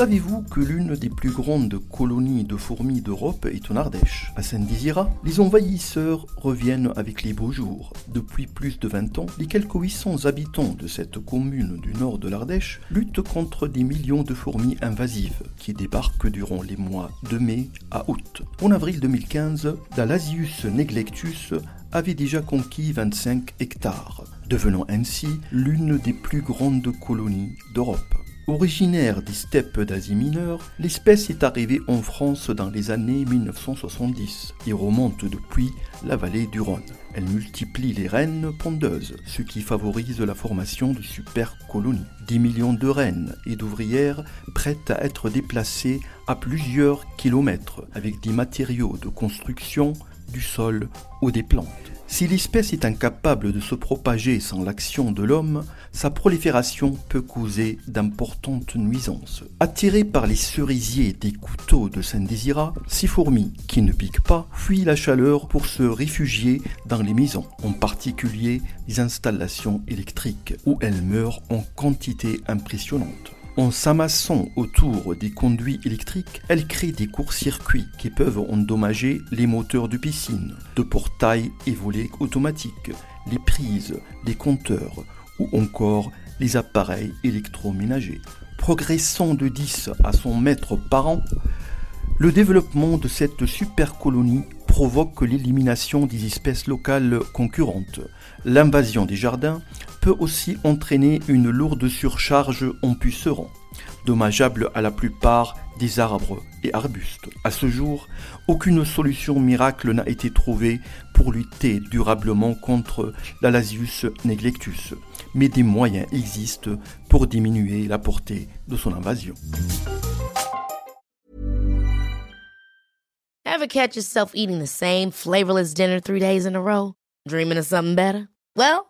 Savez-vous que l'une des plus grandes colonies de fourmis d'Europe est en Ardèche À Saint-Désira, les envahisseurs reviennent avec les beaux jours. Depuis plus de 20 ans, les quelques 800 habitants de cette commune du nord de l'Ardèche luttent contre des millions de fourmis invasives qui débarquent durant les mois de mai à août. En avril 2015, Dalasius neglectus avait déjà conquis 25 hectares, devenant ainsi l'une des plus grandes colonies d'Europe. Originaire des steppes d'Asie mineure, l'espèce est arrivée en France dans les années 1970 et remonte depuis la vallée du Rhône. Elle multiplie les reines pondeuses, ce qui favorise la formation de supercolonies. 10 millions de reines et d'ouvrières prêtes à être déplacées à plusieurs kilomètres avec des matériaux de construction, du sol ou des plantes. Si l'espèce est incapable de se propager sans l'action de l'homme, sa prolifération peut causer d'importantes nuisances. Attirées par les cerisiers des couteaux de Saint-Désira, ces fourmis, qui ne piquent pas, fuient la chaleur pour se réfugier dans les maisons, en particulier les installations électriques, où elles meurent en quantité impressionnante. En s'amassant autour des conduits électriques, elles créent des courts-circuits qui peuvent endommager les moteurs de piscine, de portails et volets automatiques, les prises, les compteurs ou encore les appareils électroménagers. Progressant de 10 à 100 mètres par an, le développement de cette supercolonie provoque l'élimination des espèces locales concurrentes. L'invasion des jardins peut aussi entraîner une lourde surcharge en pucerons, dommageable à la plupart des arbres et arbustes. À ce jour, aucune solution miracle n'a été trouvée pour lutter durablement contre l'Alasius neglectus, mais des moyens existent pour diminuer la portée de son invasion. Ever catch yourself eating the same flavorless dinner three days in a row? Dreaming of something better? Well,